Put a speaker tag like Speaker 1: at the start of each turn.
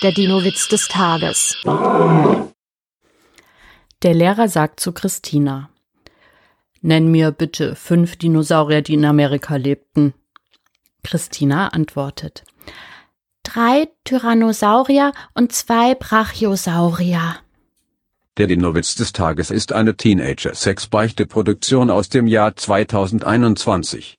Speaker 1: Der Dino-Witz des Tages.
Speaker 2: Der Lehrer sagt zu Christina. Nenn mir bitte fünf Dinosaurier, die in Amerika lebten. Christina antwortet.
Speaker 1: Drei Tyrannosaurier und zwei Brachiosaurier.
Speaker 3: Der Dinowitz des Tages ist eine Teenager-Sex-Beichte-Produktion aus dem Jahr 2021.